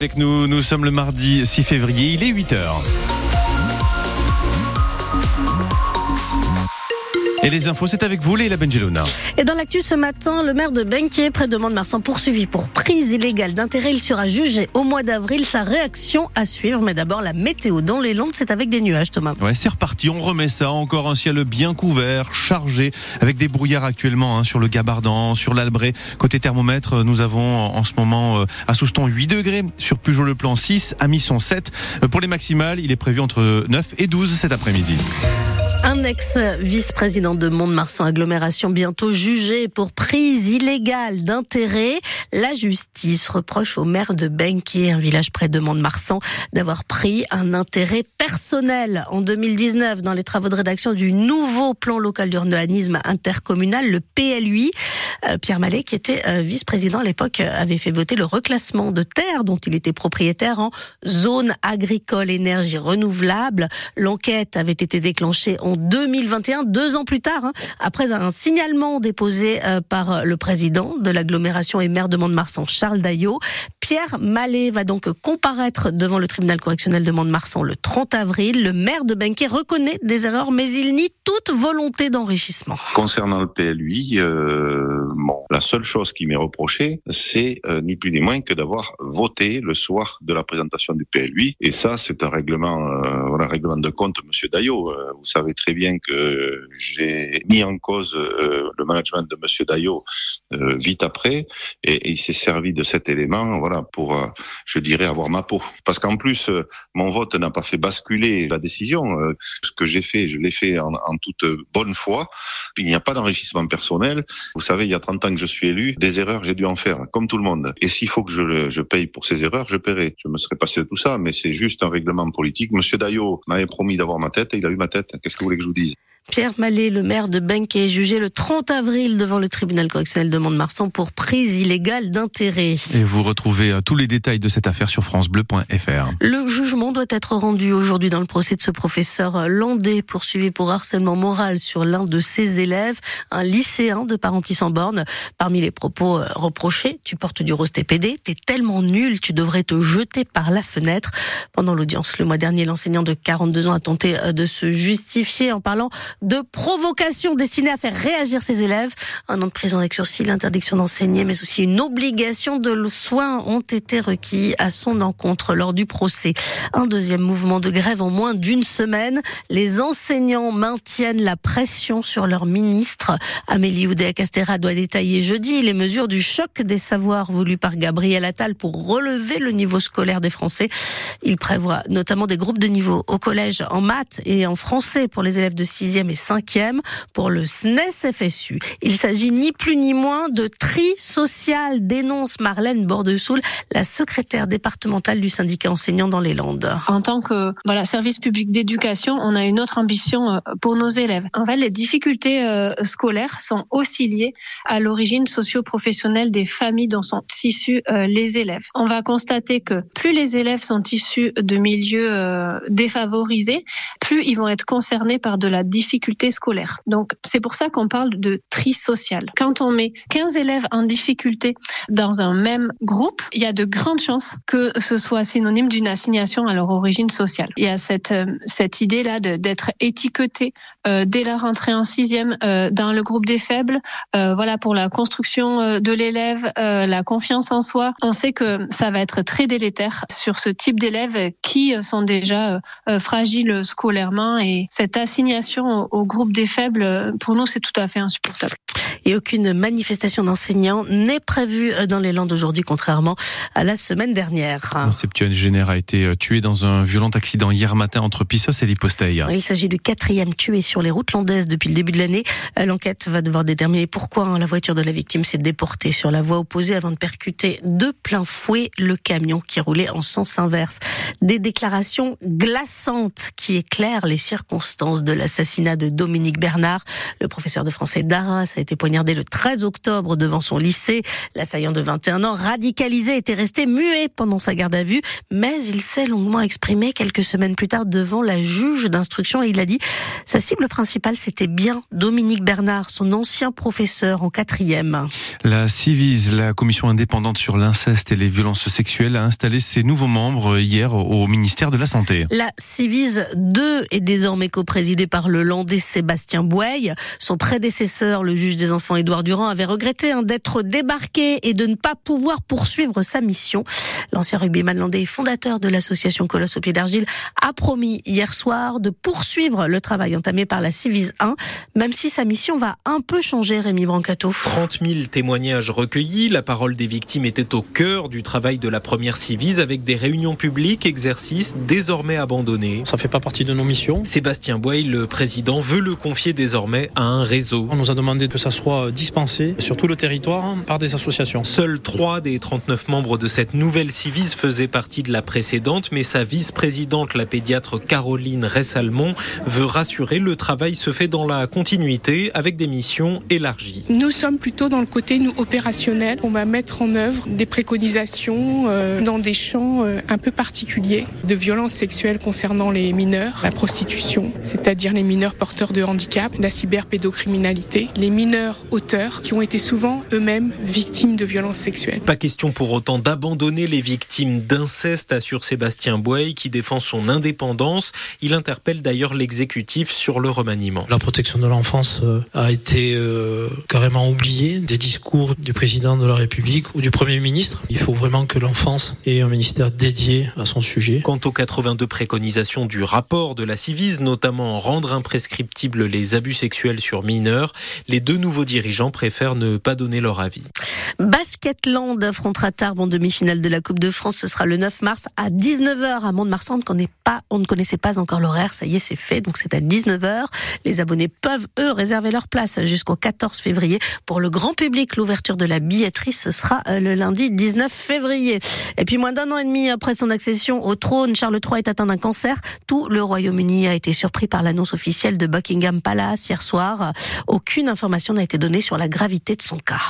Avec nous, nous sommes le mardi 6 février, il est 8 Et les infos, c'est avec vous, Léla Benjelona. Et dans l'actu ce matin, le maire de Benquier, près de Mont-de-Marsan, poursuivi pour prise illégale d'intérêt. Il sera jugé au mois d'avril. Sa réaction à suivre. Mais d'abord, la météo dans les Landes, c'est avec des nuages, Thomas. Ouais, c'est reparti. On remet ça. Encore un ciel bien couvert, chargé, avec des brouillards actuellement hein, sur le Gabardan, sur l'Albret. Côté thermomètre, nous avons en ce moment euh, à Souston 8 degrés, sur Pujol-le-Plan 6, à Misson 7. Euh, pour les maximales, il est prévu entre 9 et 12 cet après-midi. Un ex-vice-président de Mont-de-Marsan agglomération bientôt jugé pour prise illégale d'intérêt. La justice reproche au maire de Benquier, un village près de Mont-de-Marsan, d'avoir pris un intérêt personnel en 2019 dans les travaux de rédaction du nouveau plan local d'urbanisme intercommunal, le PLUI. Euh, Pierre Mallet, qui était euh, vice-président à l'époque, avait fait voter le reclassement de terres dont il était propriétaire en zone agricole énergie renouvelable. L'enquête avait été déclenchée en 2021, deux ans plus tard, hein, après un signalement déposé euh, par le président de l'agglomération et maire de Mont-de-Marsan, Charles Daillot. Pierre Mallet va donc comparaître devant le tribunal correctionnel de Mont-de-Marsan le 30 avril. Le maire de Benquet reconnaît des erreurs, mais il nie toute volonté d'enrichissement. Concernant le PLUI, euh, la seule chose qui m'est reprochée, c'est euh, ni plus ni moins que d'avoir voté le soir de la présentation du PLUI. Et ça, c'est un règlement, euh, voilà, règlement de compte, Monsieur Daillot. Euh, vous savez très bien que j'ai mis en cause le management de Monsieur Daillot vite après, et, il s'est servi de cet élément, voilà, pour, je dirais, avoir ma peau. Parce qu'en plus, mon vote n'a pas fait basculer la décision. Ce que j'ai fait, je l'ai fait en, en toute bonne foi. Il n'y a pas d'enrichissement personnel. Vous savez, il y a 30 ans que je suis élu, des erreurs, j'ai dû en faire, comme tout le monde. Et s'il faut que je, je paye pour ces erreurs, je paierai. Je me serais passé de tout ça, mais c'est juste un règlement politique. Monsieur Daillot m'avait promis d'avoir ma tête et il a eu ma tête. Qu'est-ce que vous voulez que je vous dise? Pierre Mallet, le maire de Benquet, est jugé le 30 avril devant le tribunal correctionnel de Mont-de-Marsan pour prise illégale d'intérêt. Et vous retrouvez euh, tous les détails de cette affaire sur francebleu.fr. Le jugement doit être rendu aujourd'hui dans le procès de ce professeur landais poursuivi pour harcèlement moral sur l'un de ses élèves, un lycéen de Parentis en borne. Parmi les propos euh, reprochés, tu portes du rose TPD, t'es tellement nul, tu devrais te jeter par la fenêtre. Pendant l'audience le mois dernier, l'enseignant de 42 ans a tenté euh, de se justifier en parlant de provocation destinée à faire réagir ses élèves. Un an de prison avec sursis, l'interdiction d'enseigner, mais aussi une obligation de soins ont été requis à son encontre lors du procès. Un deuxième mouvement de grève en moins d'une semaine. Les enseignants maintiennent la pression sur leur ministre. Amélie Oudéa-Castéra doit détailler jeudi les mesures du choc des savoirs voulu par Gabriel Attal pour relever le niveau scolaire des Français. Il prévoit notamment des groupes de niveau au collège en maths et en français pour les élèves de 6e et 5e. Pour le SNES FSU, il s'agit ni plus ni moins de tri social, dénonce Marlène Bordesoul, la secrétaire départementale du syndicat enseignant dans les Landes. En tant que voilà service public d'éducation, on a une autre ambition euh, pour nos élèves. En fait, les difficultés euh, scolaires sont aussi liées à l'origine socio-professionnelle des familles dont sont issus euh, les élèves. On va constater que plus les élèves sont issus de milieux défavorisés, plus ils vont être concernés par de la difficulté scolaire. Donc, c'est pour ça qu'on parle de tri social. Quand on met 15 élèves en difficulté dans un même groupe, il y a de grandes chances que ce soit synonyme d'une assignation à leur origine sociale. Il y a cette, euh, cette idée-là d'être étiqueté euh, dès la rentrée en sixième euh, dans le groupe des faibles, voilà pour la construction de l'élève, la confiance en soi. On sait que ça va être très délétère sur ce type d'élèves qui sont déjà fragiles scolairement et cette assignation au, groupe des faibles, euh, pour nous, c'est tout à fait insupportable. Et aucune manifestation d'enseignants n'est prévue dans les Landes aujourd'hui, contrairement à la semaine dernière. Un septuagénaire a été euh, tué dans un violent accident hier matin entre Pissos et Liposteil. Il s'agit du quatrième tué sur les routes landaises depuis le début de l'année. Euh, L'enquête va devoir déterminer pourquoi hein, la voiture de la victime s'est déportée sur la voie opposée avant de percuter de plein fouet le camion qui roulait en sens inverse. Des déclarations glaçantes qui éclairent les circonstances de l'assassinat de Dominique Bernard. Le professeur de français d'Arras a été poignardé poignardé le 13 octobre devant son lycée. L'assaillant de 21 ans, radicalisé, était resté muet pendant sa garde à vue, mais il s'est longuement exprimé quelques semaines plus tard devant la juge d'instruction et il a dit sa cible principale c'était bien Dominique Bernard, son ancien professeur en quatrième. La CIVIS, la commission indépendante sur l'inceste et les violences sexuelles, a installé ses nouveaux membres hier au ministère de la Santé. La CIVIS 2 est désormais coprésidée par le Landais Sébastien Boueil. Son prédécesseur, le juge des enfants Édouard Durand, avait regretté hein, d'être débarqué et de ne pas pouvoir poursuivre sa mission. L'ancien rugbyman landais fondateur de l'association Colosse au pied d'argile a promis hier soir de poursuivre le travail entamé par la Civis 1, même si sa mission va un peu changer, Rémi Brancato. 30 000 témoignages recueillis, la parole des victimes était au cœur du travail de la première Civis avec des réunions publiques, exercices désormais abandonnés. Ça fait pas partie de nos missions. Sébastien Boy, le président, veut le confier désormais à un réseau. On nous a demandé que ça soit dispensé sur tout le territoire par des associations. Seuls 3 des 39 membres de cette nouvelle Civis faisaient partie de la précédente, mais sa vice-présidente, la pédiatre Caroline Ressalmont, veut rassurer le travail se fait dans la continuité avec des missions élargies. Nous sommes plutôt dans le côté nous opérationnel. On va mettre en œuvre des préconisations euh, dans des champs euh, un peu particuliers de violences sexuelles concernant les mineurs, la prostitution, c'est-à-dire les mineurs porteurs de handicap, la cyberpédocriminalité, les mineurs auteurs qui ont été souvent eux-mêmes victimes de violences sexuelles. Pas question pour autant d'abandonner les victimes d'inceste, assure Sébastien Boy, qui défend son indépendance. Il interpelle d'ailleurs l'exécutif sur le remaniement. La protection de l'enfance euh, a été euh, carrément oubliée des discours du président de la République ou du Premier ministre. Il faut vraiment que l'enfance ait un ministère dédié à son sujet. Quant aux 82 préconisations du rapport de la Civise, notamment rendre imprescriptibles les abus sexuels sur mineurs, les deux nouveaux dirigeants préfèrent ne pas donner leur avis. Basketland affrontera Tarbes en demi-finale de la Coupe de France. Ce sera le 9 mars à 19h à Mont-de-Marsan. On, pas, on ne connaissait pas encore l'horaire. Ça y est, c'est fait. Donc c'est à 19h. Les abonnés peuvent, eux, réserver leur place jusqu'au 14 février. Pour le grand public, l'ouverture de la billetterie, ce sera euh, le lundi 19 février. Et puis moins d'un an et demi après son accession au trône, Charles III est atteint d'un cancer. Tout le Royaume-Uni a été surpris par l'annonce officielle de Buckingham Palace hier soir. Aucune information n'a été donnée sur la gravité de son cas.